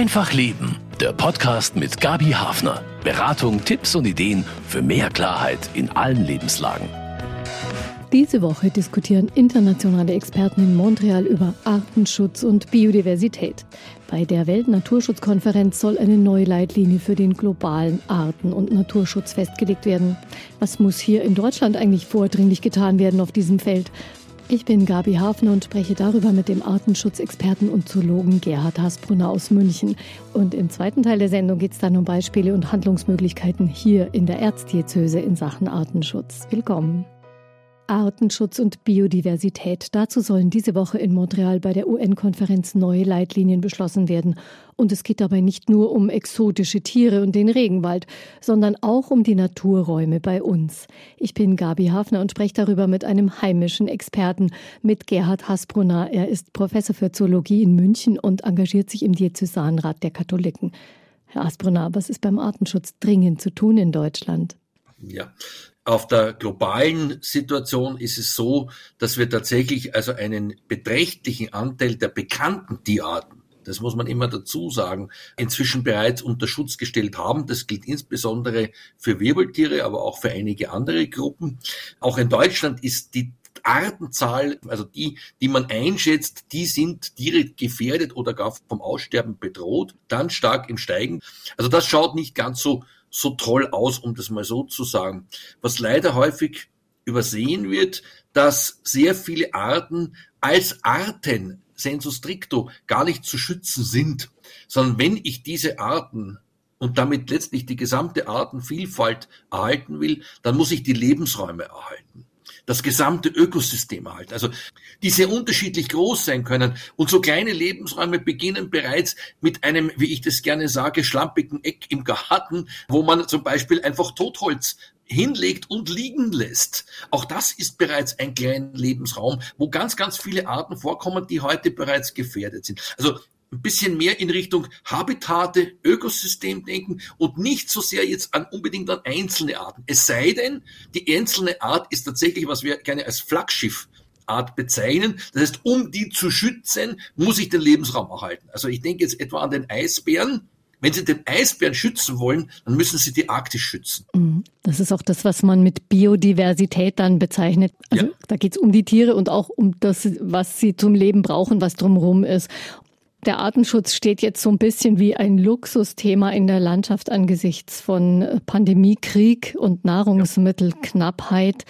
Einfach Leben, der Podcast mit Gabi Hafner. Beratung, Tipps und Ideen für mehr Klarheit in allen Lebenslagen. Diese Woche diskutieren internationale Experten in Montreal über Artenschutz und Biodiversität. Bei der Weltnaturschutzkonferenz soll eine neue Leitlinie für den globalen Arten- und Naturschutz festgelegt werden. Was muss hier in Deutschland eigentlich vordringlich getan werden auf diesem Feld? Ich bin Gabi Hafner und spreche darüber mit dem Artenschutzexperten und Zoologen Gerhard Hasbrunner aus München. Und im zweiten Teil der Sendung geht es dann um Beispiele und Handlungsmöglichkeiten hier in der Erzdiözese in Sachen Artenschutz. Willkommen. Artenschutz und Biodiversität. Dazu sollen diese Woche in Montreal bei der UN-Konferenz neue Leitlinien beschlossen werden. Und es geht dabei nicht nur um exotische Tiere und den Regenwald, sondern auch um die Naturräume bei uns. Ich bin Gabi Hafner und spreche darüber mit einem heimischen Experten, mit Gerhard Hasbrunner. Er ist Professor für Zoologie in München und engagiert sich im Diözesanrat der Katholiken. Herr Hasbrunner, was ist beim Artenschutz dringend zu tun in Deutschland? Ja, auf der globalen Situation ist es so, dass wir tatsächlich also einen beträchtlichen Anteil der bekannten Tierarten das muss man immer dazu sagen, inzwischen bereits unter Schutz gestellt haben. Das gilt insbesondere für Wirbeltiere, aber auch für einige andere Gruppen. Auch in Deutschland ist die Artenzahl, also die, die man einschätzt, die sind direkt gefährdet oder gar vom Aussterben bedroht, dann stark im Steigen. Also das schaut nicht ganz so so toll aus, um das mal so zu sagen. Was leider häufig übersehen wird, dass sehr viele Arten als Arten sensu stricto gar nicht zu schützen sind, sondern wenn ich diese Arten und damit letztlich die gesamte Artenvielfalt erhalten will, dann muss ich die Lebensräume erhalten das gesamte Ökosystem erhalten. Also die sehr unterschiedlich groß sein können. Und so kleine Lebensräume beginnen bereits mit einem, wie ich das gerne sage, schlampigen Eck im Garten, wo man zum Beispiel einfach Totholz hinlegt und liegen lässt. Auch das ist bereits ein kleiner Lebensraum, wo ganz, ganz viele Arten vorkommen, die heute bereits gefährdet sind. Also ein bisschen mehr in Richtung Habitate, Ökosystem denken und nicht so sehr jetzt an unbedingt an einzelne Arten. Es sei denn, die einzelne Art ist tatsächlich, was wir gerne als Flaggschiff Art bezeichnen. Das heißt, um die zu schützen, muss ich den Lebensraum erhalten. Also ich denke jetzt etwa an den Eisbären. Wenn Sie den Eisbären schützen wollen, dann müssen Sie die Arktis schützen. Mhm. Das ist auch das, was man mit Biodiversität dann bezeichnet. Also ja. da geht es um die Tiere und auch um das, was sie zum Leben brauchen, was drumherum ist. Der Artenschutz steht jetzt so ein bisschen wie ein Luxusthema in der Landschaft angesichts von Pandemie, Krieg und Nahrungsmittelknappheit.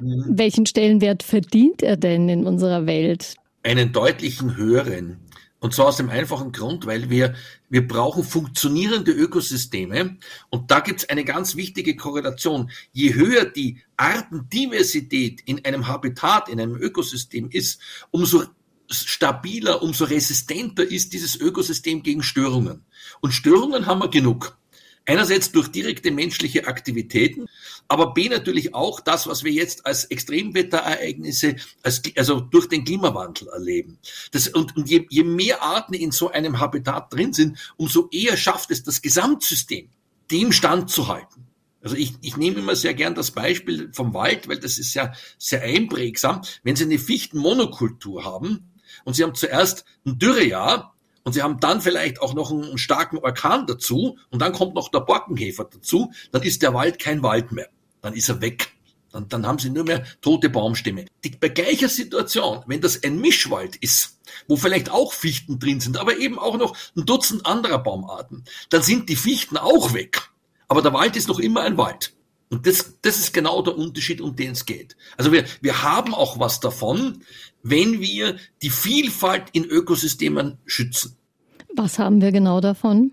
Mhm. Welchen Stellenwert verdient er denn in unserer Welt? Einen deutlichen höheren. Und zwar aus dem einfachen Grund, weil wir, wir brauchen funktionierende Ökosysteme. Und da gibt es eine ganz wichtige Korrelation. Je höher die Artendiversität in einem Habitat, in einem Ökosystem ist, umso stabiler, umso resistenter ist dieses Ökosystem gegen Störungen. Und Störungen haben wir genug. Einerseits durch direkte menschliche Aktivitäten, aber B natürlich auch das, was wir jetzt als Extremwetterereignisse, als, also durch den Klimawandel erleben. Das, und, und je, je mehr Arten in so einem Habitat drin sind, umso eher schafft es das Gesamtsystem, dem Stand zu halten. Also ich, ich nehme immer sehr gern das Beispiel vom Wald, weil das ist ja sehr einprägsam. Wenn Sie eine Fichtenmonokultur haben, und sie haben zuerst ein Dürrejahr und sie haben dann vielleicht auch noch einen starken Orkan dazu und dann kommt noch der Borkenkäfer dazu, dann ist der Wald kein Wald mehr. Dann ist er weg. Dann, dann haben sie nur mehr tote Baumstämme. Die, bei gleicher Situation, wenn das ein Mischwald ist, wo vielleicht auch Fichten drin sind, aber eben auch noch ein Dutzend anderer Baumarten, dann sind die Fichten auch weg. Aber der Wald ist noch immer ein Wald. Und das, das ist genau der Unterschied, um den es geht. Also wir, wir haben auch was davon, wenn wir die Vielfalt in Ökosystemen schützen. Was haben wir genau davon?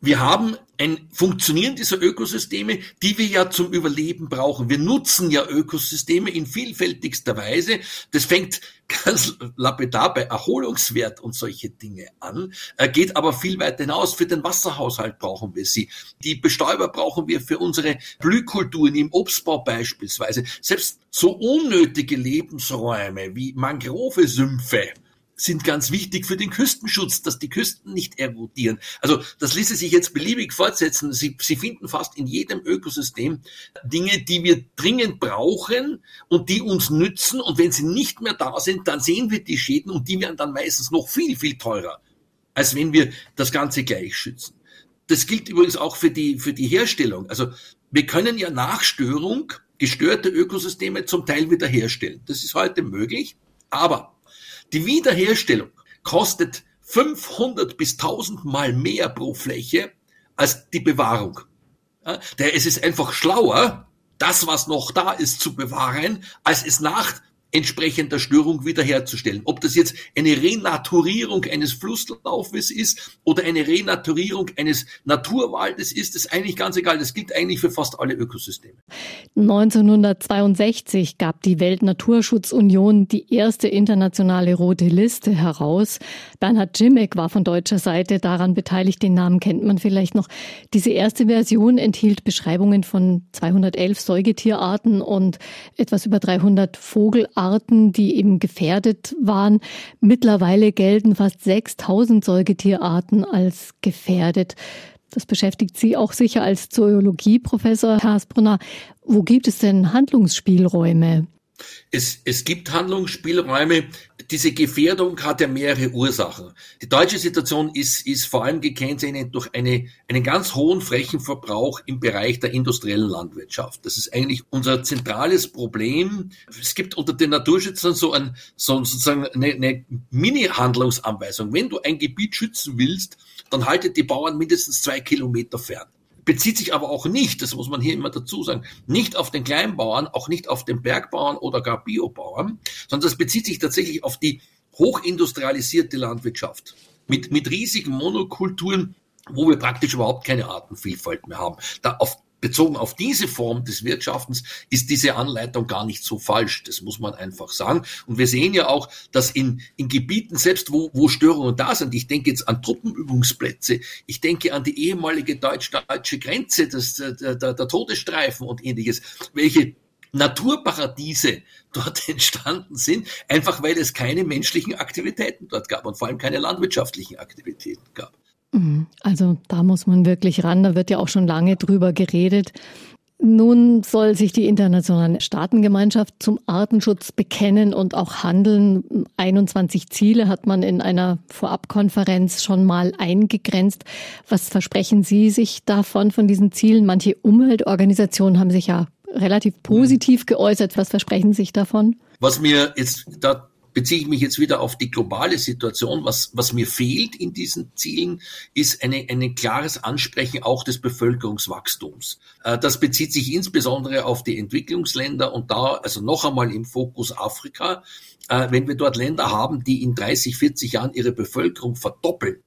Wir haben ein Funktionieren dieser Ökosysteme, die wir ja zum Überleben brauchen. Wir nutzen ja Ökosysteme in vielfältigster Weise. Das fängt ganz lapidar bei Erholungswert und solche Dinge an, äh, geht aber viel weiter hinaus. Für den Wasserhaushalt brauchen wir sie. Die Bestäuber brauchen wir für unsere Blühkulturen im Obstbau beispielsweise. Selbst so unnötige Lebensräume wie Mangrovesümpfe sind ganz wichtig für den Küstenschutz, dass die Küsten nicht erodieren. Also das ließe sich jetzt beliebig fortsetzen. Sie, Sie finden fast in jedem Ökosystem Dinge, die wir dringend brauchen und die uns nützen. Und wenn sie nicht mehr da sind, dann sehen wir die Schäden und die werden dann meistens noch viel, viel teurer als wenn wir das Ganze gleich schützen. Das gilt übrigens auch für die, für die Herstellung. Also wir können ja nach Störung gestörte Ökosysteme zum Teil wiederherstellen. Das ist heute möglich. Aber die Wiederherstellung kostet 500 bis 1000 Mal mehr pro Fläche als die Bewahrung. Ja, es ist einfach schlauer, das, was noch da ist, zu bewahren, als es nach entsprechender Störung wiederherzustellen. Ob das jetzt eine Renaturierung eines Flusslaufes ist oder eine Renaturierung eines Naturwaldes ist, ist eigentlich ganz egal. Das gilt eigentlich für fast alle Ökosysteme. 1962 gab die Weltnaturschutzunion die erste internationale rote Liste heraus. Bernhard Jimmick war von deutscher Seite daran beteiligt. Den Namen kennt man vielleicht noch. Diese erste Version enthielt Beschreibungen von 211 Säugetierarten und etwas über 300 Vogelarten. Arten, die eben gefährdet waren. Mittlerweile gelten fast 6000 Säugetierarten als gefährdet. Das beschäftigt Sie auch sicher als Zoologie-Professor, Herr Hasbrunner. Wo gibt es denn Handlungsspielräume? Es, es gibt Handlungsspielräume. Diese Gefährdung hat ja mehrere Ursachen. Die deutsche Situation ist, ist vor allem gekennzeichnet durch eine, einen ganz hohen Flächenverbrauch im Bereich der industriellen Landwirtschaft. Das ist eigentlich unser zentrales Problem. Es gibt unter den Naturschützern so, ein, so sozusagen eine, eine Mini-Handlungsanweisung. Wenn du ein Gebiet schützen willst, dann haltet die Bauern mindestens zwei Kilometer fern bezieht sich aber auch nicht, das muss man hier immer dazu sagen, nicht auf den Kleinbauern, auch nicht auf den Bergbauern oder gar Biobauern, sondern das bezieht sich tatsächlich auf die hochindustrialisierte Landwirtschaft mit, mit riesigen Monokulturen, wo wir praktisch überhaupt keine Artenvielfalt mehr haben. Da auf bezogen auf diese Form des Wirtschaftens ist diese Anleitung gar nicht so falsch. Das muss man einfach sagen. Und wir sehen ja auch, dass in, in Gebieten, selbst wo, wo Störungen da sind, ich denke jetzt an Truppenübungsplätze, ich denke an die ehemalige deutsch-deutsche Grenze, das, der, der, der Todesstreifen und ähnliches, welche Naturparadiese dort entstanden sind, einfach weil es keine menschlichen Aktivitäten dort gab und vor allem keine landwirtschaftlichen Aktivitäten gab. Mhm. Also da muss man wirklich ran, da wird ja auch schon lange drüber geredet. Nun soll sich die internationale Staatengemeinschaft zum Artenschutz bekennen und auch handeln. 21 Ziele hat man in einer Vorabkonferenz schon mal eingegrenzt. Was versprechen Sie sich davon, von diesen Zielen? Manche Umweltorganisationen haben sich ja relativ positiv geäußert. Was versprechen Sie sich davon? Was mir jetzt da beziehe ich mich jetzt wieder auf die globale Situation. Was, was mir fehlt in diesen Zielen, ist eine, ein klares Ansprechen auch des Bevölkerungswachstums. Äh, das bezieht sich insbesondere auf die Entwicklungsländer und da, also noch einmal im Fokus Afrika. Äh, wenn wir dort Länder haben, die in 30, 40 Jahren ihre Bevölkerung verdoppeln,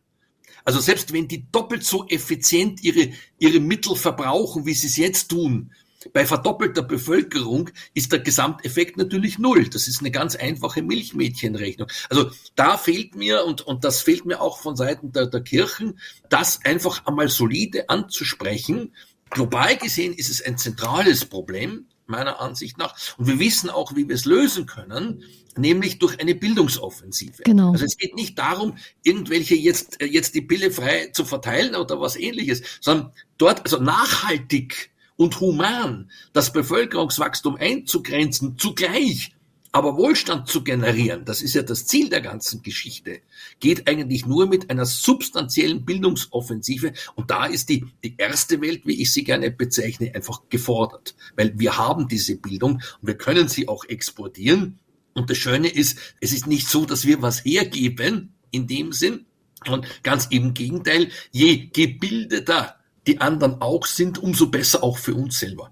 also selbst wenn die doppelt so effizient ihre, ihre Mittel verbrauchen, wie sie es jetzt tun, bei verdoppelter Bevölkerung ist der Gesamteffekt natürlich null. Das ist eine ganz einfache Milchmädchenrechnung. Also da fehlt mir, und, und das fehlt mir auch von Seiten der, der Kirchen, das einfach einmal solide anzusprechen. Global gesehen ist es ein zentrales Problem, meiner Ansicht nach. Und wir wissen auch, wie wir es lösen können, nämlich durch eine Bildungsoffensive. Genau. Also es geht nicht darum, irgendwelche jetzt, jetzt die Pille frei zu verteilen oder was ähnliches, sondern dort, also nachhaltig und human das Bevölkerungswachstum einzugrenzen, zugleich aber Wohlstand zu generieren, das ist ja das Ziel der ganzen Geschichte, geht eigentlich nur mit einer substanziellen Bildungsoffensive. Und da ist die, die erste Welt, wie ich sie gerne bezeichne, einfach gefordert. Weil wir haben diese Bildung und wir können sie auch exportieren. Und das Schöne ist, es ist nicht so, dass wir was hergeben in dem Sinn. Und ganz im Gegenteil, je gebildeter die anderen auch sind, umso besser auch für uns selber.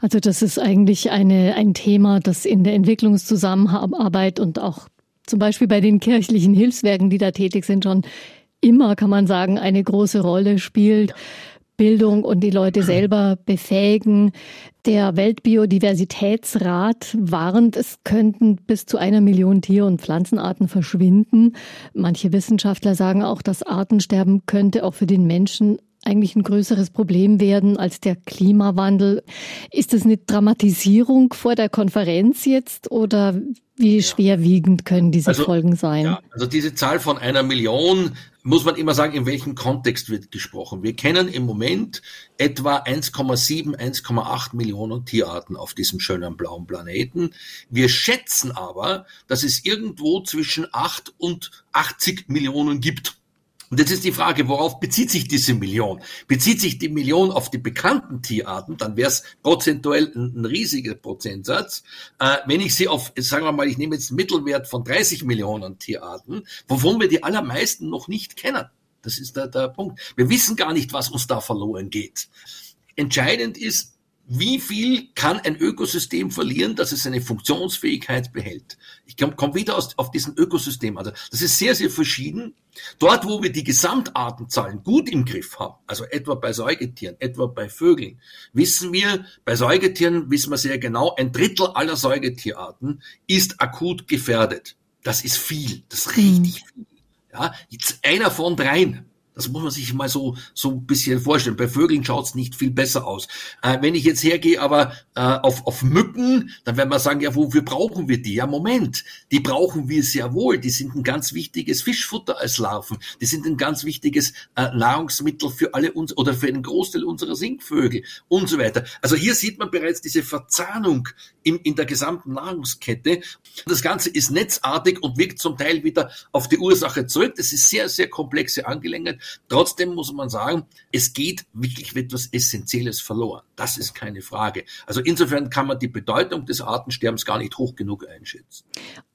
Also das ist eigentlich eine, ein Thema, das in der Entwicklungszusammenarbeit und auch zum Beispiel bei den kirchlichen Hilfswerken, die da tätig sind, schon immer, kann man sagen, eine große Rolle spielt. Bildung und die Leute selber befähigen. Der Weltbiodiversitätsrat warnt, es könnten bis zu einer Million Tier- und Pflanzenarten verschwinden. Manche Wissenschaftler sagen auch, das Artensterben könnte auch für den Menschen eigentlich ein größeres Problem werden als der Klimawandel. Ist das eine Dramatisierung vor der Konferenz jetzt oder wie schwerwiegend können diese also, Folgen sein? Ja, also diese Zahl von einer Million muss man immer sagen, in welchem Kontext wird gesprochen. Wir kennen im Moment etwa 1,7, 1,8 Millionen Tierarten auf diesem schönen blauen Planeten. Wir schätzen aber, dass es irgendwo zwischen 8 und 80 Millionen gibt. Und jetzt ist die Frage, worauf bezieht sich diese Million? Bezieht sich die Million auf die bekannten Tierarten, dann wäre es prozentuell ein, ein, riesiger Prozentsatz. Äh, wenn ich sie auf, sagen wir mal, ich nehme jetzt einen Mittelwert von 30 Millionen Tierarten, wovon wir die allermeisten noch nicht kennen. Das ist der, der Punkt. Wir wissen gar nicht, was uns da verloren geht. Entscheidend ist, wie viel kann ein Ökosystem verlieren, dass es seine Funktionsfähigkeit behält? Ich komme komm wieder aus, auf diesen Ökosystem. Also das ist sehr, sehr verschieden. Dort, wo wir die Gesamtartenzahlen gut im Griff haben, also etwa bei Säugetieren, etwa bei Vögeln, wissen wir, bei Säugetieren wissen wir sehr genau, ein Drittel aller Säugetierarten ist akut gefährdet. Das ist viel, das ist richtig viel. Ja, jetzt einer von dreien. Das muss man sich mal so so ein bisschen vorstellen. Bei Vögeln schaut's nicht viel besser aus. Äh, wenn ich jetzt hergehe, aber äh, auf, auf Mücken, dann werden wir sagen, ja, wofür brauchen wir die? Ja, Moment, die brauchen wir sehr wohl. Die sind ein ganz wichtiges Fischfutter als Larven. Die sind ein ganz wichtiges äh, Nahrungsmittel für alle uns oder für einen Großteil unserer Singvögel und so weiter. Also hier sieht man bereits diese Verzahnung in, in der gesamten Nahrungskette. Das Ganze ist netzartig und wirkt zum Teil wieder auf die Ursache zurück. Das ist sehr, sehr komplexe Angelegenheit. Trotzdem muss man sagen, es geht wirklich etwas Essentielles verloren. Das ist keine Frage. Also insofern kann man die Bedeutung des Artensterbens gar nicht hoch genug einschätzen.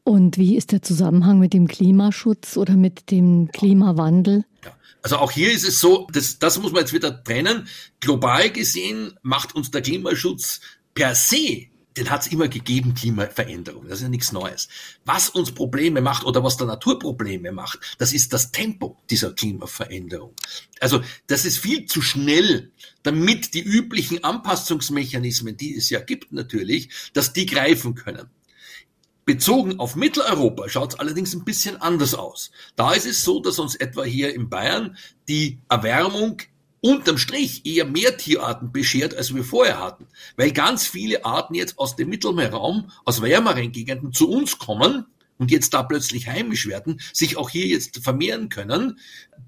Und wie ist der Zusammenhang mit dem Klimaschutz oder mit dem Klimawandel? Ja. Also auch hier ist es so, das, das muss man jetzt wieder trennen. Global gesehen macht uns der Klimaschutz per se den hat es immer gegeben, Klimaveränderung. Das ist ja nichts Neues. Was uns Probleme macht oder was der Natur Probleme macht, das ist das Tempo dieser Klimaveränderung. Also das ist viel zu schnell, damit die üblichen Anpassungsmechanismen, die es ja gibt natürlich, dass die greifen können. Bezogen auf Mitteleuropa schaut es allerdings ein bisschen anders aus. Da ist es so, dass uns etwa hier in Bayern die Erwärmung unterm Strich eher mehr Tierarten beschert, als wir vorher hatten. Weil ganz viele Arten jetzt aus dem Mittelmeerraum, aus wärmeren Gegenden zu uns kommen und jetzt da plötzlich heimisch werden, sich auch hier jetzt vermehren können.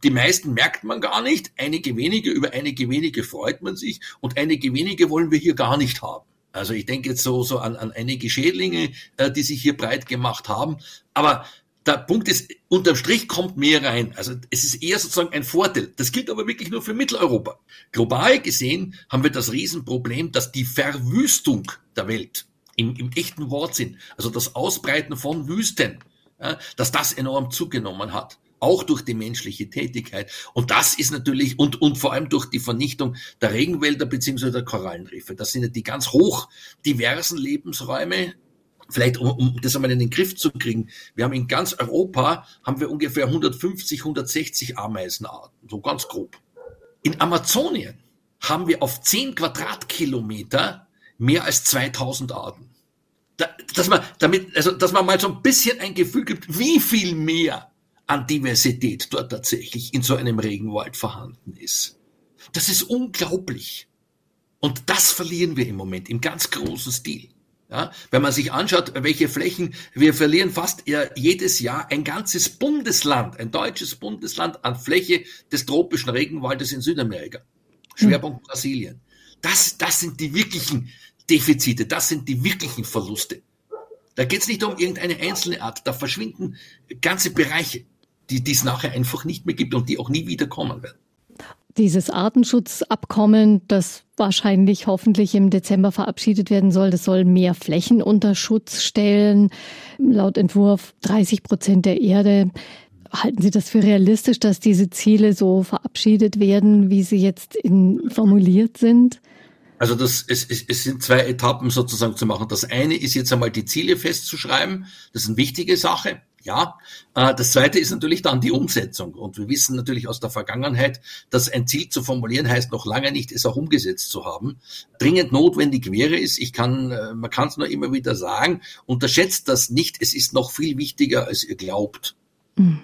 Die meisten merkt man gar nicht, einige wenige, über einige wenige freut man sich und einige wenige wollen wir hier gar nicht haben. Also ich denke jetzt so, so an, an einige Schädlinge, äh, die sich hier breit gemacht haben. Aber der Punkt ist, unterm Strich kommt mehr rein. Also es ist eher sozusagen ein Vorteil. Das gilt aber wirklich nur für Mitteleuropa. Global gesehen haben wir das Riesenproblem, dass die Verwüstung der Welt im, im echten Wortsinn, also das Ausbreiten von Wüsten, ja, dass das enorm zugenommen hat. Auch durch die menschliche Tätigkeit. Und das ist natürlich, und, und vor allem durch die Vernichtung der Regenwälder beziehungsweise der Korallenriffe. Das sind ja die ganz hoch diversen Lebensräume vielleicht um, um das einmal in den Griff zu kriegen, wir haben in ganz Europa haben wir ungefähr 150, 160 Ameisenarten, so ganz grob. In Amazonien haben wir auf 10 Quadratkilometer mehr als 2000 Arten. Da, dass man damit, also dass man mal so ein bisschen ein Gefühl gibt, wie viel mehr an Diversität dort tatsächlich in so einem Regenwald vorhanden ist. Das ist unglaublich. Und das verlieren wir im Moment im ganz großen Stil. Ja, wenn man sich anschaut, welche Flächen, wir verlieren fast jedes Jahr ein ganzes Bundesland, ein deutsches Bundesland an Fläche des tropischen Regenwaldes in Südamerika. Schwerpunkt hm. Brasilien. Das, das sind die wirklichen Defizite, das sind die wirklichen Verluste. Da geht es nicht um irgendeine einzelne Art, da verschwinden ganze Bereiche, die es nachher einfach nicht mehr gibt und die auch nie wieder kommen werden. Dieses Artenschutzabkommen, das wahrscheinlich hoffentlich im Dezember verabschiedet werden soll, das soll mehr Flächen unter Schutz stellen. Laut Entwurf 30 Prozent der Erde. Halten Sie das für realistisch, dass diese Ziele so verabschiedet werden, wie sie jetzt in, formuliert sind? Also das, es, es, es sind zwei Etappen sozusagen zu machen. Das eine ist jetzt einmal die Ziele festzuschreiben. Das ist eine wichtige Sache. Ja, äh, das zweite ist natürlich dann die Umsetzung. Und wir wissen natürlich aus der Vergangenheit, dass ein Ziel zu formulieren heißt noch lange nicht, es auch umgesetzt zu haben. Dringend notwendig wäre es, ich kann, äh, man kann es nur immer wieder sagen, unterschätzt das nicht, es ist noch viel wichtiger, als ihr glaubt. Mhm.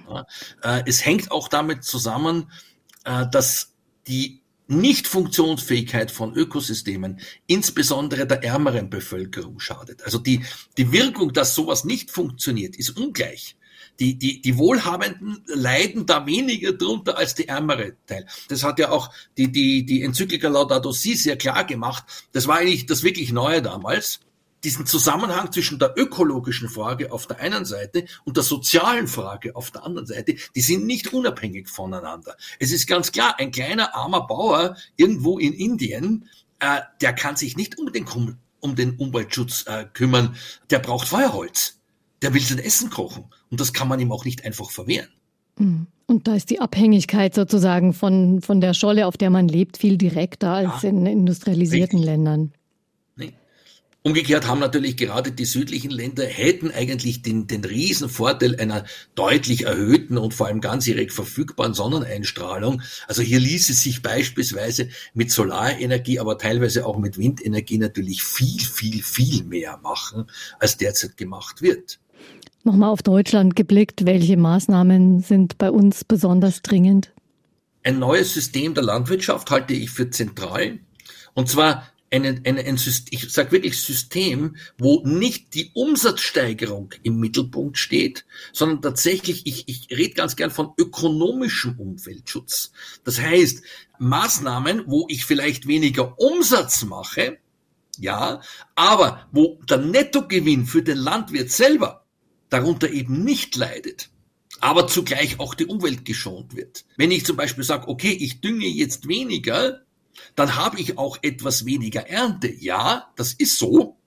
Äh, es hängt auch damit zusammen, dass die Nichtfunktionsfähigkeit von Ökosystemen, insbesondere der ärmeren Bevölkerung, schadet. Also die, die Wirkung, dass sowas nicht funktioniert, ist ungleich. Die, die, die Wohlhabenden leiden da weniger drunter als die ärmere Teil. Das hat ja auch die, die, die Enzyklika Laudato Si sehr klar gemacht. Das war eigentlich das wirklich Neue damals. Diesen Zusammenhang zwischen der ökologischen Frage auf der einen Seite und der sozialen Frage auf der anderen Seite, die sind nicht unabhängig voneinander. Es ist ganz klar, ein kleiner armer Bauer irgendwo in Indien, äh, der kann sich nicht um den, um den Umweltschutz äh, kümmern, der braucht Feuerholz, der will sein Essen kochen und das kann man ihm auch nicht einfach verwehren. Mhm. Und da ist die Abhängigkeit sozusagen von, von der Scholle, auf der man lebt, viel direkter als ja, in industrialisierten richtig. Ländern. Umgekehrt haben natürlich gerade die südlichen Länder hätten eigentlich den, den riesen Vorteil einer deutlich erhöhten und vor allem ganzjährig verfügbaren Sonneneinstrahlung. Also hier ließe sich beispielsweise mit Solarenergie, aber teilweise auch mit Windenergie natürlich viel, viel, viel mehr machen, als derzeit gemacht wird. Nochmal auf Deutschland geblickt, welche Maßnahmen sind bei uns besonders dringend? Ein neues System der Landwirtschaft halte ich für zentral. Und zwar eine, eine, ein System, ich sage wirklich System, wo nicht die Umsatzsteigerung im Mittelpunkt steht, sondern tatsächlich, ich, ich rede ganz gern von ökonomischem Umweltschutz. Das heißt, Maßnahmen, wo ich vielleicht weniger Umsatz mache, ja, aber wo der Nettogewinn für den Landwirt selber darunter eben nicht leidet, aber zugleich auch die Umwelt geschont wird. Wenn ich zum Beispiel sage, okay, ich dünge jetzt weniger, dann habe ich auch etwas weniger Ernte. Ja, das ist so,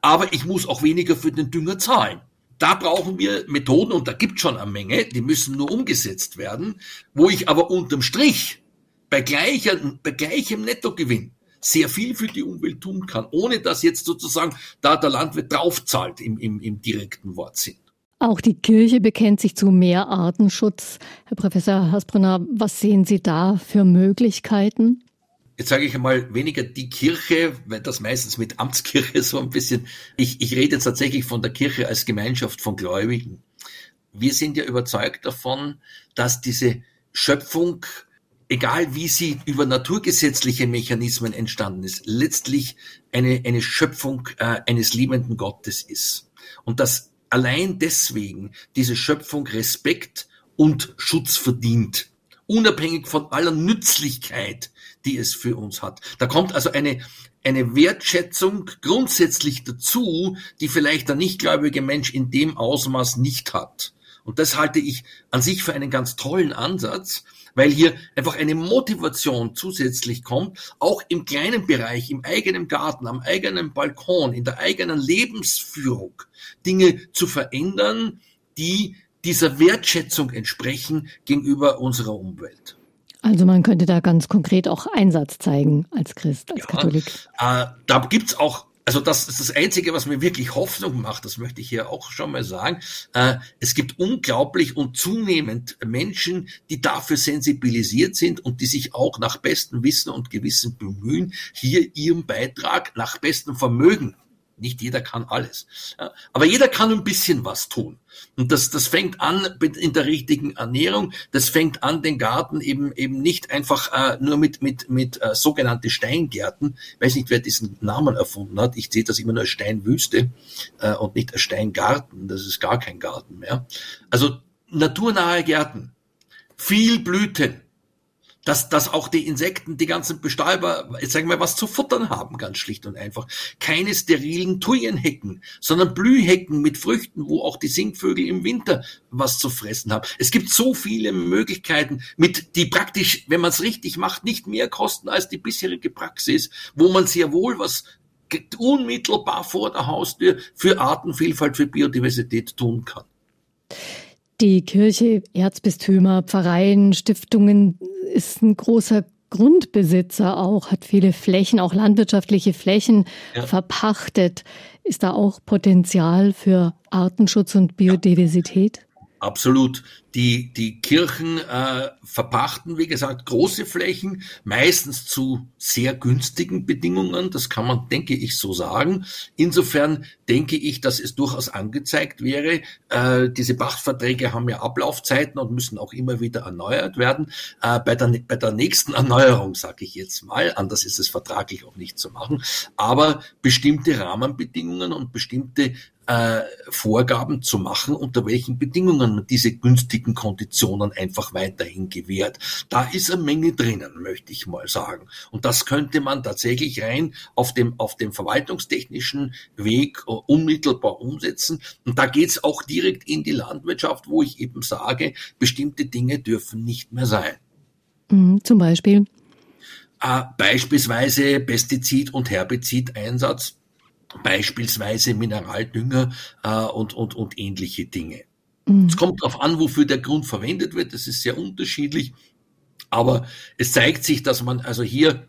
aber ich muss auch weniger für den Dünger zahlen. Da brauchen wir Methoden und da gibt schon eine Menge, die müssen nur umgesetzt werden, wo ich aber unterm Strich bei, gleicher, bei gleichem Nettogewinn sehr viel für die Umwelt tun kann, ohne dass jetzt sozusagen da der Landwirt draufzahlt im, im, im direkten Wortsinn. Auch die Kirche bekennt sich zu mehr Artenschutz. Herr Professor Hasbrunner, was sehen Sie da für Möglichkeiten? Jetzt sage ich einmal weniger die Kirche, weil das meistens mit Amtskirche so ein bisschen, ich, ich rede tatsächlich von der Kirche als Gemeinschaft von Gläubigen. Wir sind ja überzeugt davon, dass diese Schöpfung, egal wie sie über naturgesetzliche Mechanismen entstanden ist, letztlich eine, eine Schöpfung äh, eines liebenden Gottes ist. Und dass allein deswegen diese Schöpfung Respekt und Schutz verdient unabhängig von aller Nützlichkeit, die es für uns hat. Da kommt also eine, eine Wertschätzung grundsätzlich dazu, die vielleicht der nichtgläubige Mensch in dem Ausmaß nicht hat. Und das halte ich an sich für einen ganz tollen Ansatz, weil hier einfach eine Motivation zusätzlich kommt, auch im kleinen Bereich, im eigenen Garten, am eigenen Balkon, in der eigenen Lebensführung Dinge zu verändern, die dieser Wertschätzung entsprechen gegenüber unserer Umwelt. Also man könnte da ganz konkret auch Einsatz zeigen als Christ, als ja, Katholik. Äh, da gibt's auch also das ist das Einzige, was mir wirklich Hoffnung macht, das möchte ich hier auch schon mal sagen. Äh, es gibt unglaublich und zunehmend Menschen, die dafür sensibilisiert sind und die sich auch nach bestem Wissen und Gewissen bemühen, hier ihren Beitrag nach bestem Vermögen nicht jeder kann alles. Ja, aber jeder kann ein bisschen was tun. Und das, das fängt an in der richtigen Ernährung. Das fängt an, den Garten eben eben nicht einfach äh, nur mit mit mit äh, sogenannte Steingärten. Ich weiß nicht, wer diesen Namen erfunden hat. Ich sehe das immer nur als Steinwüste äh, und nicht als Steingarten. Das ist gar kein Garten mehr. Also naturnahe Gärten, viel Blüten, dass, dass auch die Insekten, die ganzen Bestäuber, jetzt sagen wir, was zu futtern haben, ganz schlicht und einfach. Keine sterilen Thujenhecken, sondern Blühhecken mit Früchten, wo auch die Singvögel im Winter was zu fressen haben. Es gibt so viele Möglichkeiten, mit die praktisch, wenn man es richtig macht, nicht mehr kosten als die bisherige Praxis, wo man sehr wohl was unmittelbar vor der Haustür für Artenvielfalt, für Biodiversität tun kann. Die Kirche, Erzbistümer, Pfarreien, Stiftungen ist ein großer Grundbesitzer auch, hat viele Flächen, auch landwirtschaftliche Flächen ja. verpachtet. Ist da auch Potenzial für Artenschutz und Biodiversität? Absolut. Die, die Kirchen äh, verpachten, wie gesagt, große Flächen, meistens zu sehr günstigen Bedingungen. Das kann man, denke ich, so sagen. Insofern denke ich, dass es durchaus angezeigt wäre. Äh, diese Pachtverträge haben ja Ablaufzeiten und müssen auch immer wieder erneuert werden. Äh, bei, der, bei der nächsten Erneuerung, sage ich jetzt mal, anders ist es vertraglich auch nicht zu machen, aber bestimmte Rahmenbedingungen und bestimmte äh, Vorgaben zu machen, unter welchen Bedingungen man diese günstigen Konditionen einfach weiterhin gewährt. Da ist eine Menge drinnen, möchte ich mal sagen. Und das könnte man tatsächlich rein auf dem, auf dem verwaltungstechnischen Weg uh, unmittelbar umsetzen. Und da geht's auch direkt in die Landwirtschaft, wo ich eben sage, bestimmte Dinge dürfen nicht mehr sein. Mhm, zum Beispiel? Äh, beispielsweise Pestizid- und Herbizideinsatz, beispielsweise Mineraldünger äh, und, und, und ähnliche Dinge. Mhm. Es kommt darauf an, wofür der Grund verwendet wird. Das ist sehr unterschiedlich. Aber es zeigt sich, dass man also hier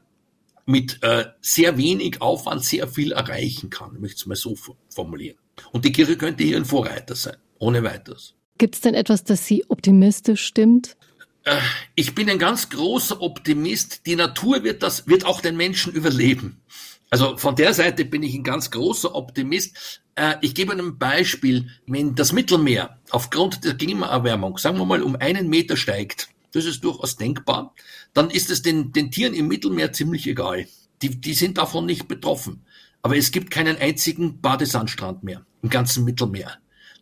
mit äh, sehr wenig Aufwand sehr viel erreichen kann. Ich möchte es mal so formulieren. Und die Kirche könnte hier ein Vorreiter sein, ohne weiteres. Gibt es denn etwas, das Sie optimistisch stimmt? Äh, ich bin ein ganz großer Optimist. Die Natur wird das, wird auch den Menschen überleben. Also von der Seite bin ich ein ganz großer Optimist. Äh, ich gebe einem Beispiel, wenn das Mittelmeer aufgrund der Klimaerwärmung, sagen wir mal, um einen Meter steigt, das ist durchaus denkbar, dann ist es den, den Tieren im Mittelmeer ziemlich egal. Die, die sind davon nicht betroffen. Aber es gibt keinen einzigen Badesandstrand mehr im ganzen Mittelmeer.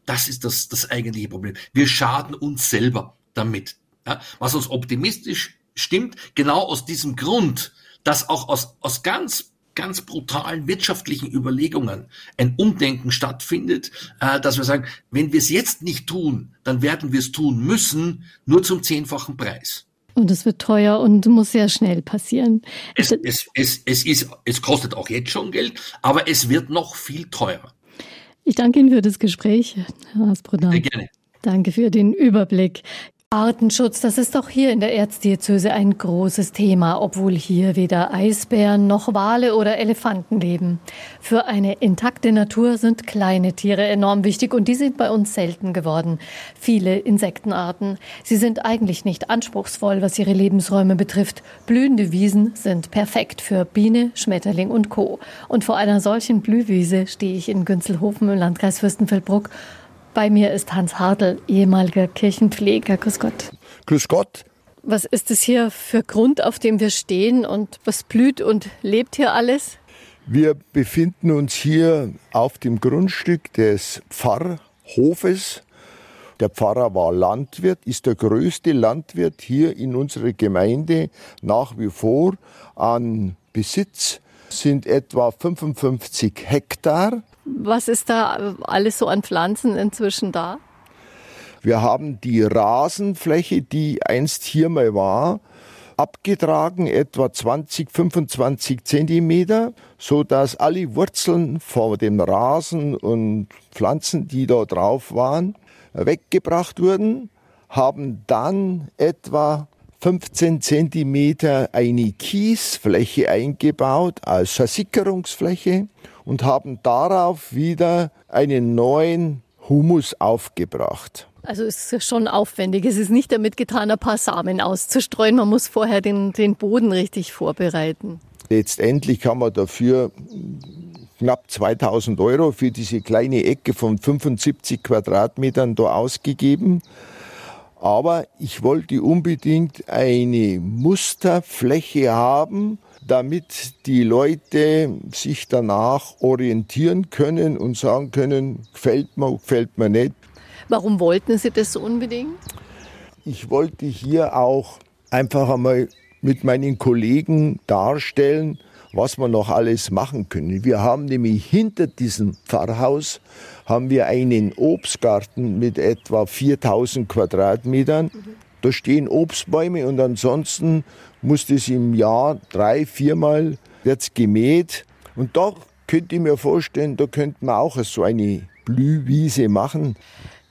Das ist das, das eigentliche Problem. Wir schaden uns selber damit. Ja, was uns optimistisch stimmt, genau aus diesem Grund, dass auch aus, aus ganz ganz brutalen wirtschaftlichen Überlegungen ein Umdenken stattfindet, äh, dass wir sagen, wenn wir es jetzt nicht tun, dann werden wir es tun müssen, nur zum zehnfachen Preis. Und es wird teuer und muss sehr schnell passieren. Es, es, es, es, ist, es kostet auch jetzt schon Geld, aber es wird noch viel teurer. Ich danke Ihnen für das Gespräch, Herr Asbruder. Sehr gerne. Danke für den Überblick. Artenschutz, das ist auch hier in der Erzdiözese ein großes Thema, obwohl hier weder Eisbären noch Wale oder Elefanten leben. Für eine intakte Natur sind kleine Tiere enorm wichtig und die sind bei uns selten geworden. Viele Insektenarten. Sie sind eigentlich nicht anspruchsvoll, was ihre Lebensräume betrifft. Blühende Wiesen sind perfekt für Biene, Schmetterling und Co. Und vor einer solchen Blühwiese stehe ich in Günzelhofen im Landkreis Fürstenfeldbruck bei mir ist Hans Hartl, ehemaliger Kirchenpfleger. Grüß Gott. Grüß Gott. Was ist es hier für Grund, auf dem wir stehen und was blüht und lebt hier alles? Wir befinden uns hier auf dem Grundstück des Pfarrhofes. Der Pfarrer war Landwirt, ist der größte Landwirt hier in unserer Gemeinde nach wie vor. An Besitz sind etwa 55 Hektar. Was ist da alles so an Pflanzen inzwischen da? Wir haben die Rasenfläche, die einst hier mal war, abgetragen, etwa 20, 25 Zentimeter, so dass alle Wurzeln von dem Rasen und Pflanzen, die da drauf waren, weggebracht wurden, haben dann etwa 15 Zentimeter eine Kiesfläche eingebaut als Versickerungsfläche und haben darauf wieder einen neuen Humus aufgebracht. Also es ist schon aufwendig. Es ist nicht damit getan, ein paar Samen auszustreuen. Man muss vorher den, den Boden richtig vorbereiten. Letztendlich haben wir dafür knapp 2000 Euro für diese kleine Ecke von 75 Quadratmetern da ausgegeben. Aber ich wollte unbedingt eine Musterfläche haben, damit die Leute sich danach orientieren können und sagen können, gefällt mir, gefällt mir nicht. Warum wollten Sie das so unbedingt? Ich wollte hier auch einfach einmal mit meinen Kollegen darstellen, was wir noch alles machen können. Wir haben nämlich hinter diesem Pfarrhaus haben wir einen Obstgarten mit etwa 4000 Quadratmetern. Da stehen Obstbäume und ansonsten muss das im Jahr drei, viermal wird's gemäht. Und da könnte ich mir vorstellen, da könnte man auch so eine Blühwiese machen.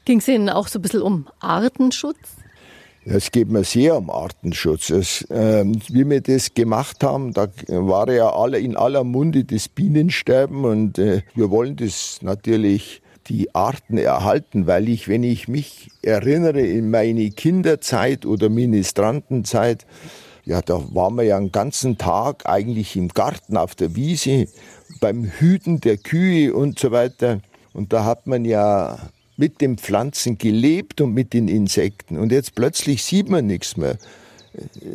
Ging es Ihnen auch so ein bisschen um Artenschutz? Es geht mir sehr um Artenschutz. Es, äh, wie wir das gemacht haben, da war ja alle in aller Munde das Bienensterben und äh, wir wollen das natürlich die Arten erhalten, weil ich, wenn ich mich erinnere in meine Kinderzeit oder Ministrantenzeit, ja, da waren wir ja einen ganzen Tag eigentlich im Garten auf der Wiese beim Hüten der Kühe und so weiter. Und da hat man ja mit den Pflanzen gelebt und mit den Insekten. Und jetzt plötzlich sieht man nichts mehr.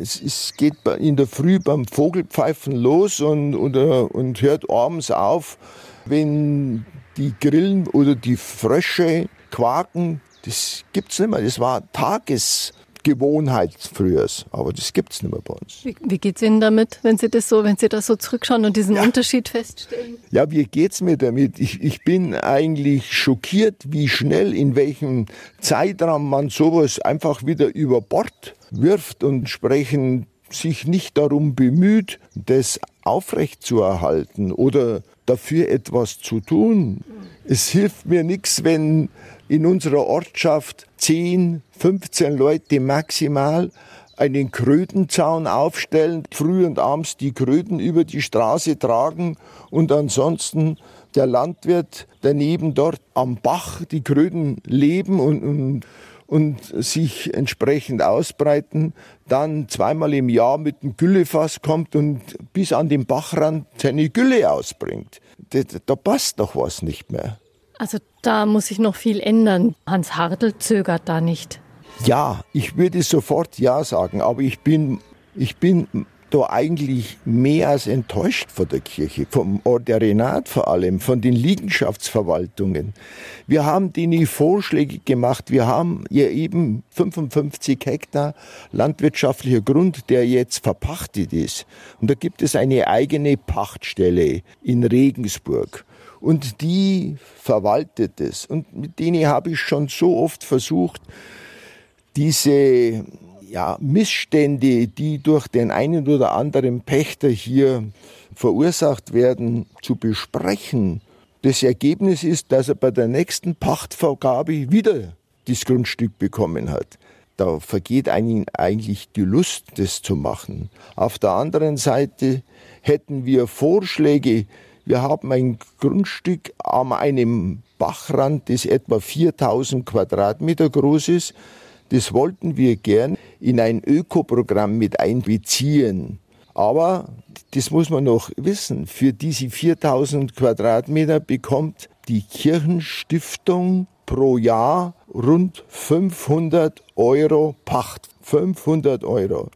Es, es geht in der Früh beim Vogelpfeifen los und, und, und hört abends auf, wenn die grillen oder die Frösche quaken. Das gibt's nicht mehr. Das war Tages Gewohnheit früher, aber das gibt es nicht mehr bei uns. Wie, wie geht es Ihnen damit, wenn Sie das so, wenn Sie da so zurückschauen und diesen ja. Unterschied feststellen? Ja, wie geht es mir damit? Ich, ich bin eigentlich schockiert, wie schnell, in welchem Zeitraum man sowas einfach wieder über Bord wirft und sprechen sich nicht darum bemüht, das aufrechtzuerhalten oder dafür etwas zu tun. Es hilft mir nichts, wenn in unserer Ortschaft 10, 15 Leute maximal einen Krötenzaun aufstellen, früh und abends die Kröten über die Straße tragen und ansonsten der Landwirt daneben dort am Bach die Kröten leben und, und, und sich entsprechend ausbreiten, dann zweimal im Jahr mit dem Güllefass kommt und bis an den Bachrand seine Gülle ausbringt. Da, da passt doch was nicht mehr. Also da muss sich noch viel ändern. Hans Hartl zögert da nicht. Ja, ich würde sofort Ja sagen, aber ich bin, ich bin da eigentlich mehr als enttäuscht von der Kirche, vom Ordinat vor allem, von den Liegenschaftsverwaltungen. Wir haben denen Vorschläge gemacht. Wir haben ja eben 55 Hektar landwirtschaftlicher Grund, der jetzt verpachtet ist. Und da gibt es eine eigene Pachtstelle in Regensburg und die verwaltet es. Und mit denen habe ich schon so oft versucht, diese ja, Missstände, die durch den einen oder anderen Pächter hier verursacht werden, zu besprechen. Das Ergebnis ist, dass er bei der nächsten Pachtvergabe wieder das Grundstück bekommen hat. Da vergeht einem eigentlich die Lust, das zu machen. Auf der anderen Seite hätten wir Vorschläge, wir haben ein Grundstück an einem Bachrand, das etwa 4000 Quadratmeter groß ist. Das wollten wir gern in ein Ökoprogramm mit einbeziehen. Aber das muss man noch wissen. Für diese 4000 Quadratmeter bekommt die Kirchenstiftung pro Jahr rund 500 Euro Pacht. 500 Euro.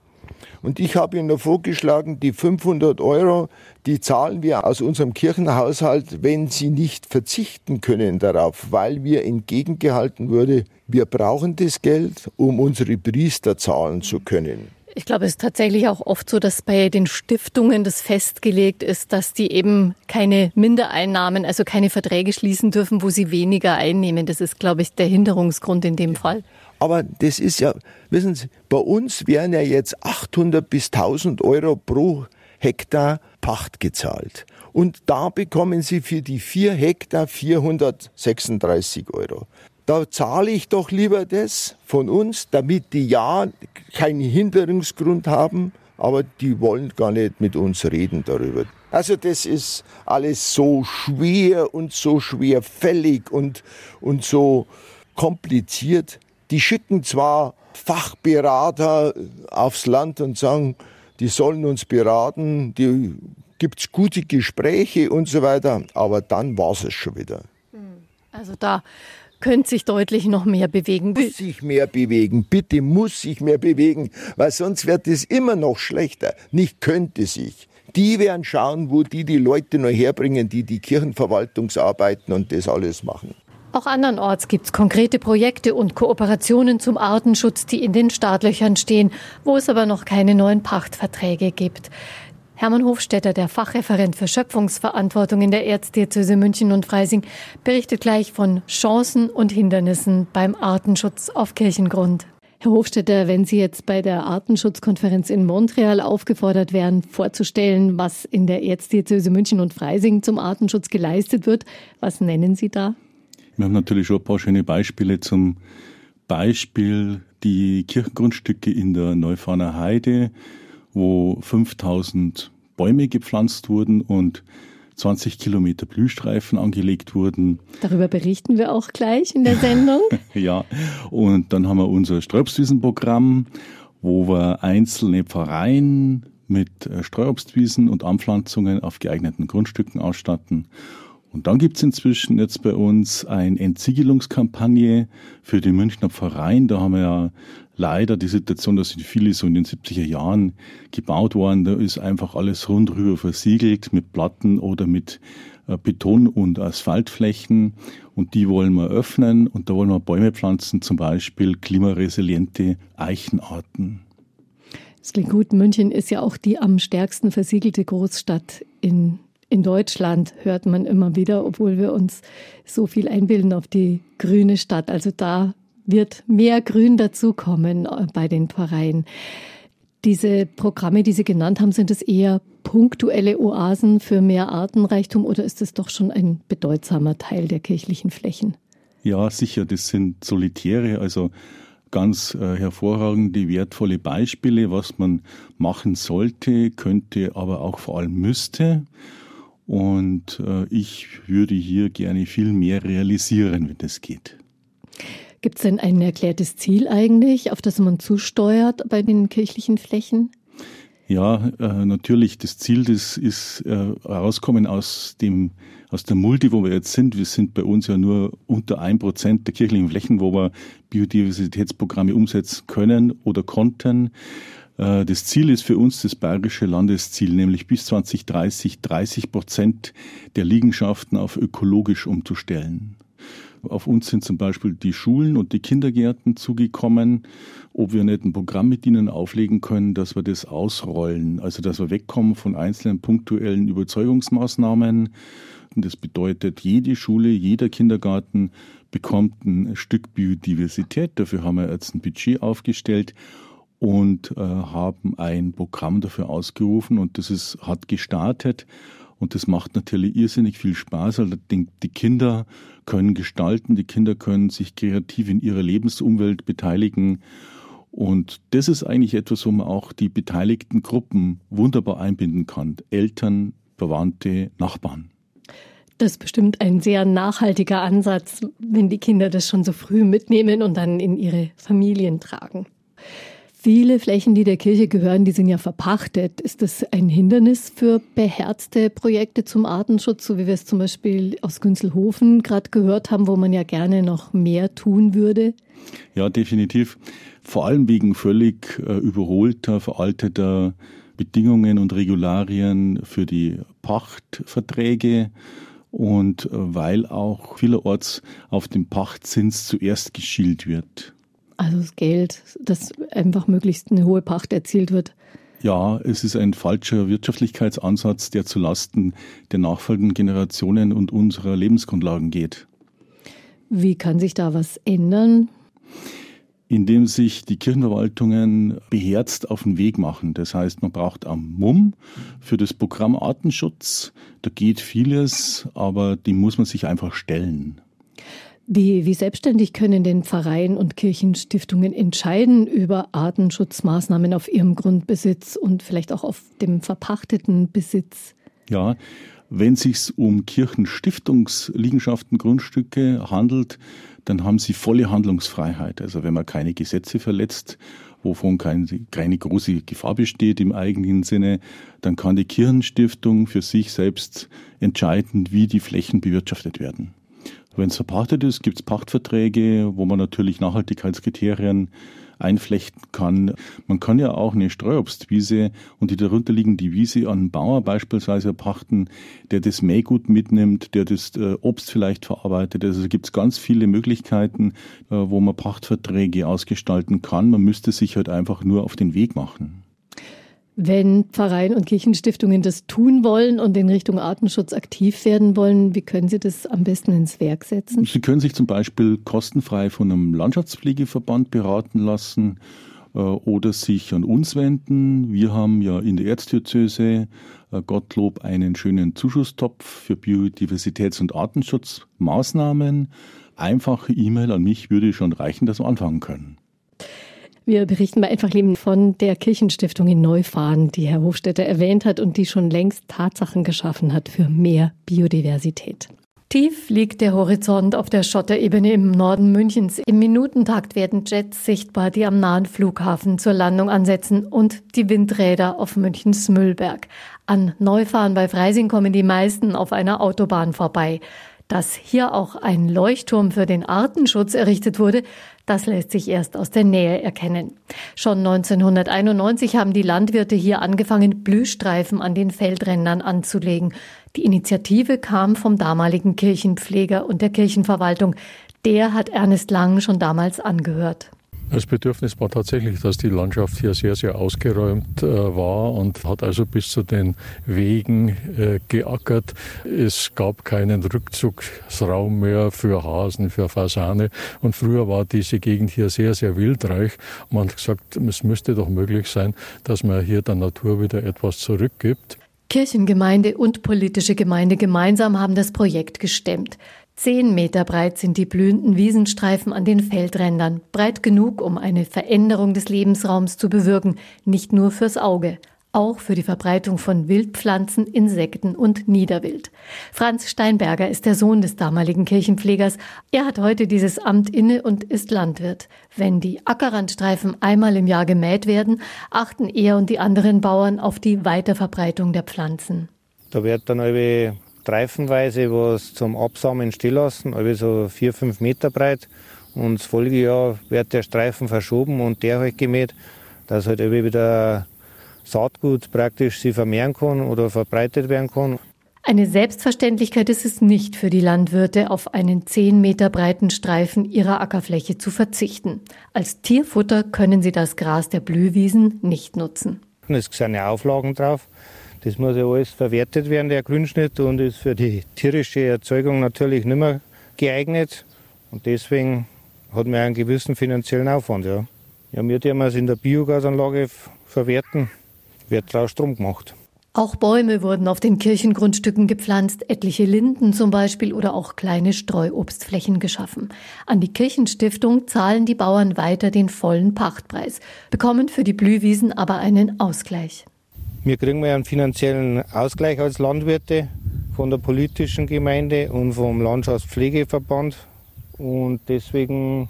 Und ich habe Ihnen vorgeschlagen, die 500 Euro, die zahlen wir aus unserem Kirchenhaushalt, wenn Sie nicht verzichten können darauf, weil mir entgegengehalten wurde, wir brauchen das Geld, um unsere Priester zahlen zu können. Ich glaube, es ist tatsächlich auch oft so, dass bei den Stiftungen das festgelegt ist, dass die eben keine Mindereinnahmen, also keine Verträge schließen dürfen, wo sie weniger einnehmen. Das ist, glaube ich, der Hinderungsgrund in dem Fall. Aber das ist ja, wissen Sie, bei uns wären ja jetzt 800 bis 1000 Euro pro Hektar Pacht gezahlt. Und da bekommen Sie für die vier Hektar 436 Euro. Da zahle ich doch lieber das von uns, damit die ja keinen Hinderungsgrund haben, aber die wollen gar nicht mit uns reden darüber. Also das ist alles so schwer und so schwerfällig und, und so kompliziert. Die schicken zwar Fachberater aufs Land und sagen, die sollen uns beraten, die gibt's gute Gespräche und so weiter, aber dann war's es schon wieder. Also da könnte sich deutlich noch mehr bewegen. Muss sich mehr bewegen, bitte muss sich mehr bewegen, weil sonst wird es immer noch schlechter. Nicht könnte sich. Die werden schauen, wo die die Leute noch herbringen, die die Kirchenverwaltungsarbeiten und das alles machen. Auch andernorts gibt es konkrete Projekte und Kooperationen zum Artenschutz, die in den Startlöchern stehen, wo es aber noch keine neuen Pachtverträge gibt. Hermann Hofstetter, der Fachreferent für Schöpfungsverantwortung in der Erzdiözese München und Freising, berichtet gleich von Chancen und Hindernissen beim Artenschutz auf Kirchengrund. Herr Hofstetter, wenn Sie jetzt bei der Artenschutzkonferenz in Montreal aufgefordert wären, vorzustellen, was in der Erzdiözese München und Freising zum Artenschutz geleistet wird, was nennen Sie da? Wir haben natürlich schon ein paar schöne Beispiele zum Beispiel die Kirchengrundstücke in der Neufahner Heide, wo 5000 Bäume gepflanzt wurden und 20 Kilometer Blühstreifen angelegt wurden. Darüber berichten wir auch gleich in der Sendung. ja, und dann haben wir unser Streuobstwiesenprogramm, wo wir einzelne Pfarreien mit Streuobstwiesen und Anpflanzungen auf geeigneten Grundstücken ausstatten Und dann gibt es inzwischen jetzt bei uns eine Entsiegelungskampagne für die Münchner Pfarreien. Da haben wir ja leider die Situation, dass viele so in den 70er Jahren gebaut worden. Da ist einfach alles rundrüber versiegelt mit Platten oder mit äh, Beton- und Asphaltflächen. Und die wollen wir öffnen und da wollen wir Bäume pflanzen, zum Beispiel klimaresiliente Eichenarten. Das klingt gut. München ist ja auch die am stärksten versiegelte Großstadt in, in Deutschland, hört man immer wieder, obwohl wir uns so viel einbilden auf die grüne Stadt. Also da wird mehr Grün dazukommen äh, bei den Pfarreien. Diese Programme, die Sie genannt haben, sind es eher punktuelle Oasen für mehr Artenreichtum oder ist es doch schon ein bedeutsamer Teil der kirchlichen Flächen? Ja, sicher, das sind solitäre, also ganz äh, hervorragende, wertvolle Beispiele, was man machen sollte, könnte, aber auch vor allem müsste. Und äh, ich würde hier gerne viel mehr realisieren, wenn das geht. Gibt es denn ein erklärtes Ziel eigentlich, auf das man zusteuert bei den kirchlichen Flächen? Ja, äh, natürlich. Das Ziel, das ist äh, rauskommen aus dem aus der Multi, wo wir jetzt sind. Wir sind bei uns ja nur unter ein Prozent der kirchlichen Flächen, wo wir Biodiversitätsprogramme umsetzen können oder konnten. Äh, das Ziel ist für uns das bayerische Landesziel, nämlich bis 2030 30 Prozent der Liegenschaften auf ökologisch umzustellen. Auf uns sind zum Beispiel die Schulen und die Kindergärten zugekommen, ob wir nicht ein Programm mit ihnen auflegen können, dass wir das ausrollen, also dass wir wegkommen von einzelnen punktuellen Überzeugungsmaßnahmen. Und das bedeutet, jede Schule, jeder Kindergarten bekommt ein Stück Biodiversität. Dafür haben wir jetzt ein Budget aufgestellt und äh, haben ein Programm dafür ausgerufen und das ist, hat gestartet und das macht natürlich irrsinnig viel Spaß, weil die Kinder können gestalten, die Kinder können sich kreativ in ihrer Lebensumwelt beteiligen. Und das ist eigentlich etwas, wo man auch die beteiligten Gruppen wunderbar einbinden kann. Eltern, Verwandte, Nachbarn. Das ist bestimmt ein sehr nachhaltiger Ansatz, wenn die Kinder das schon so früh mitnehmen und dann in ihre Familien tragen. Viele Flächen, die der Kirche gehören, die sind ja verpachtet. Ist das ein Hindernis für beherzte Projekte zum Artenschutz, so wie wir es zum Beispiel aus Günzelhofen gerade gehört haben, wo man ja gerne noch mehr tun würde? Ja, definitiv. Vor allem wegen völlig äh, überholter, veralteter Bedingungen und Regularien für die Pachtverträge und äh, weil auch vielerorts auf den Pachtzins zuerst geschielt wird. Also das Geld, dass einfach möglichst eine hohe Pacht erzielt wird. Ja, es ist ein falscher Wirtschaftlichkeitsansatz, der zu Lasten der nachfolgenden Generationen und unserer Lebensgrundlagen geht. Wie kann sich da was ändern? Indem sich die Kirchenverwaltungen beherzt auf den Weg machen. Das heißt, man braucht am MUM für das Programm Artenschutz. Da geht vieles, aber dem muss man sich einfach stellen. Wie, wie selbstständig können denn Pfarreien und Kirchenstiftungen entscheiden über Artenschutzmaßnahmen auf ihrem Grundbesitz und vielleicht auch auf dem verpachteten Besitz? Ja, wenn es sich um Kirchenstiftungsliegenschaften, Grundstücke handelt, dann haben sie volle Handlungsfreiheit. Also wenn man keine Gesetze verletzt, wovon keine, keine große Gefahr besteht im eigenen Sinne, dann kann die Kirchenstiftung für sich selbst entscheiden, wie die Flächen bewirtschaftet werden. Wenn es verpachtet ist, gibt es Pachtverträge, wo man natürlich Nachhaltigkeitskriterien einflechten kann. Man kann ja auch eine Streuobstwiese und die darunter liegende Wiese an einen Bauer beispielsweise pachten, der das Mähgut mitnimmt, der das äh, Obst vielleicht verarbeitet. Also gibt es ganz viele Möglichkeiten, äh, wo man Pachtverträge ausgestalten kann. Man müsste sich halt einfach nur auf den Weg machen. Wenn Pfarreien und Kirchenstiftungen das tun wollen und in Richtung Artenschutz aktiv werden wollen, wie können Sie das am besten ins Werk setzen? Sie können sich zum Beispiel kostenfrei von einem Landschaftspflegeverband beraten lassen äh, oder sich an uns wenden. Wir haben ja in der Erzdiözese äh, Gottlob einen schönen Zuschusstopf für Biodiversitäts- und Artenschutzmaßnahmen. Einfache E-Mail an mich würde schon reichen, dass wir anfangen können. Wir berichten bei Einfach Leben von der Kirchenstiftung in Neufahren, die Herr Hofstetter erwähnt hat und die schon längst Tatsachen geschaffen hat für mehr Biodiversität. Tief liegt der Horizont auf der Schotterebene im Norden Münchens. Im Minutentakt werden Jets sichtbar, die am nahen Flughafen zur Landung ansetzen und die Windräder auf Münchens Müllberg. An Neufahren bei Freising kommen die meisten auf einer Autobahn vorbei. Dass hier auch ein Leuchtturm für den Artenschutz errichtet wurde, das lässt sich erst aus der Nähe erkennen. Schon 1991 haben die Landwirte hier angefangen, Blühstreifen an den Feldrändern anzulegen. Die Initiative kam vom damaligen Kirchenpfleger und der Kirchenverwaltung. Der hat Ernest Lang schon damals angehört. Das Bedürfnis war tatsächlich, dass die Landschaft hier sehr, sehr ausgeräumt äh, war und hat also bis zu den Wegen äh, geackert. Es gab keinen Rückzugsraum mehr für Hasen, für Fasane. Und früher war diese Gegend hier sehr, sehr wildreich. Man hat gesagt, es müsste doch möglich sein, dass man hier der Natur wieder etwas zurückgibt. Kirchengemeinde und politische Gemeinde gemeinsam haben das Projekt gestemmt. Zehn Meter breit sind die blühenden Wiesenstreifen an den Feldrändern, breit genug, um eine Veränderung des Lebensraums zu bewirken, nicht nur fürs Auge, auch für die Verbreitung von Wildpflanzen, Insekten und Niederwild. Franz Steinberger ist der Sohn des damaligen Kirchenpflegers. Er hat heute dieses Amt inne und ist Landwirt. Wenn die Ackerrandstreifen einmal im Jahr gemäht werden, achten er und die anderen Bauern auf die Weiterverbreitung der Pflanzen. Da wird dann streifenweise was zum Absamen stilllassen, also so vier, fünf Meter breit. Und das Folgejahr wird der Streifen verschoben und der halt gemäht, dass halt wieder Saatgut praktisch sie vermehren kann oder verbreitet werden kann. Eine Selbstverständlichkeit ist es nicht für die Landwirte, auf einen zehn Meter breiten Streifen ihrer Ackerfläche zu verzichten. Als Tierfutter können sie das Gras der Blühwiesen nicht nutzen. Es sind ja Auflagen drauf. Das muss ja alles verwertet werden, der Grünschnitt, und ist für die tierische Erzeugung natürlich nicht mehr geeignet. Und deswegen hat man einen gewissen finanziellen Aufwand. Ja, ja wir dürfen es in der Biogasanlage verwerten, wird daraus Strom gemacht. Auch Bäume wurden auf den Kirchengrundstücken gepflanzt, etliche Linden zum Beispiel oder auch kleine Streuobstflächen geschaffen. An die Kirchenstiftung zahlen die Bauern weiter den vollen Pachtpreis, bekommen für die Blühwiesen aber einen Ausgleich. Wir kriegen einen finanziellen Ausgleich als Landwirte von der politischen Gemeinde und vom Landschaftspflegeverband. Und deswegen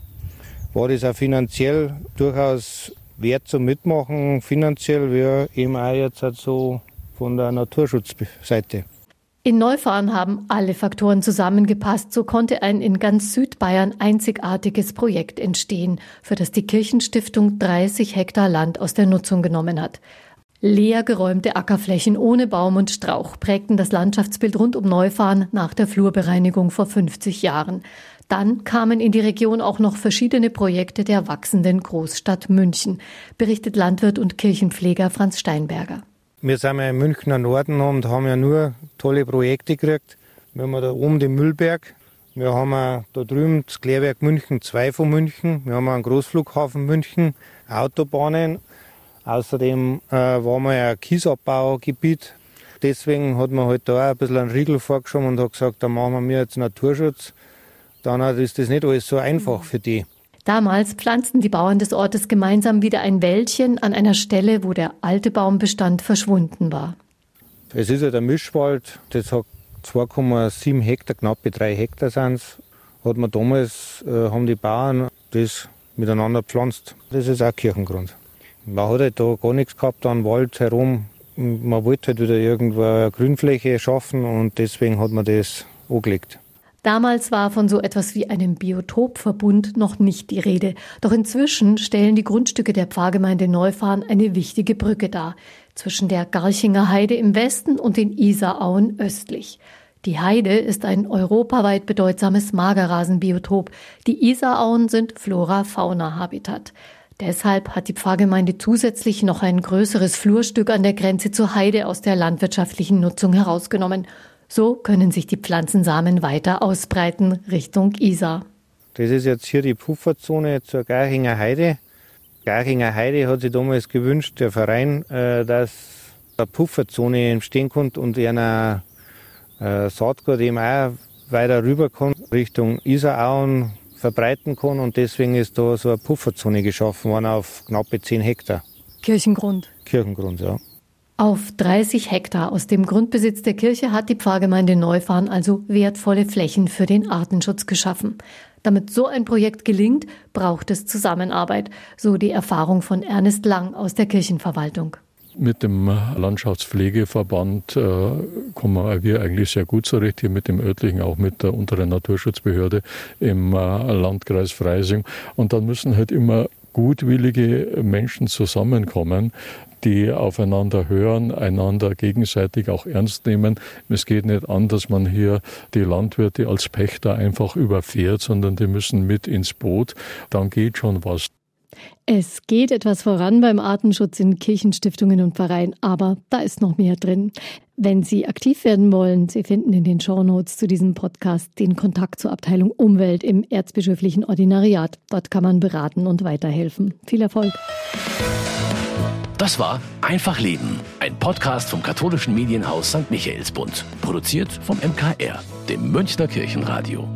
war das auch finanziell durchaus wert zum Mitmachen, finanziell wie eben auch jetzt halt so von der Naturschutzseite. In Neufahren haben alle Faktoren zusammengepasst. So konnte ein in ganz Südbayern einzigartiges Projekt entstehen, für das die Kirchenstiftung 30 Hektar Land aus der Nutzung genommen hat. Leer geräumte Ackerflächen ohne Baum und Strauch prägten das Landschaftsbild rund um Neufahren nach der Flurbereinigung vor 50 Jahren. Dann kamen in die Region auch noch verschiedene Projekte der wachsenden Großstadt München, berichtet Landwirt und Kirchenpfleger Franz Steinberger. Wir sind ja im Münchner Norden und haben ja nur tolle Projekte gekriegt. Wir haben da oben den Müllberg, wir haben da drüben das Klärwerk München 2 von München, wir haben einen Großflughafen München, Autobahnen Außerdem äh, war mal ein Kiesabbaugebiet. Deswegen hat man halt da auch ein bisschen einen Riegel vorgeschoben und hat gesagt, da machen wir jetzt Naturschutz. Dann ist das nicht alles so einfach für die. Damals pflanzten die Bauern des Ortes gemeinsam wieder ein Wäldchen an einer Stelle, wo der alte Baumbestand verschwunden war. Es ist ja der Mischwald, das hat 2,7 Hektar, knappe 3 Hektar sind Hat man damals, äh, haben die Bauern das miteinander gepflanzt. Das ist auch Kirchengrund. Man hat halt da gar nichts gehabt an Wald herum. Man wollte halt wieder irgendwo eine Grünfläche schaffen und deswegen hat man das angelegt. Damals war von so etwas wie einem Biotopverbund noch nicht die Rede. Doch inzwischen stellen die Grundstücke der Pfarrgemeinde Neufahren eine wichtige Brücke dar. Zwischen der Garchinger Heide im Westen und den Isarauen östlich. Die Heide ist ein europaweit bedeutsames Magerrasenbiotop. Die Isarauen sind Flora-Fauna-Habitat. Deshalb hat die Pfarrgemeinde zusätzlich noch ein größeres Flurstück an der Grenze zur Heide aus der landwirtschaftlichen Nutzung herausgenommen. So können sich die Pflanzensamen weiter ausbreiten Richtung Isar. Das ist jetzt hier die Pufferzone zur Garchinger Heide. Garchinger Heide hat sich damals gewünscht, der Verein, äh, dass eine Pufferzone entstehen konnte und einer äh, Saatgut eben auch weiter rüber kommt Richtung Isarauen, verbreiten kann. Und deswegen ist da so eine Pufferzone geschaffen worden auf knappe 10 Hektar. Kirchengrund. Kirchengrund, ja. Auf 30 Hektar aus dem Grundbesitz der Kirche hat die Pfarrgemeinde Neufahren also wertvolle Flächen für den Artenschutz geschaffen. Damit so ein Projekt gelingt, braucht es Zusammenarbeit, so die Erfahrung von Ernest Lang aus der Kirchenverwaltung. Mit dem Landschaftspflegeverband äh, kommen wir eigentlich sehr gut zurecht, hier mit dem örtlichen, auch mit der unteren Naturschutzbehörde im äh, Landkreis Freising. Und dann müssen halt immer gutwillige Menschen zusammenkommen, die aufeinander hören, einander gegenseitig auch ernst nehmen. Es geht nicht an, dass man hier die Landwirte als Pächter einfach überfährt, sondern die müssen mit ins Boot. Dann geht schon was. Es geht etwas voran beim Artenschutz in Kirchenstiftungen und Vereinen, aber da ist noch mehr drin. Wenn Sie aktiv werden wollen, Sie finden in den Shownotes zu diesem Podcast den Kontakt zur Abteilung Umwelt im Erzbischöflichen Ordinariat. Dort kann man beraten und weiterhelfen. Viel Erfolg! Das war Einfach Leben, ein Podcast vom katholischen Medienhaus St. Michaelsbund, produziert vom MKR, dem Münchner Kirchenradio.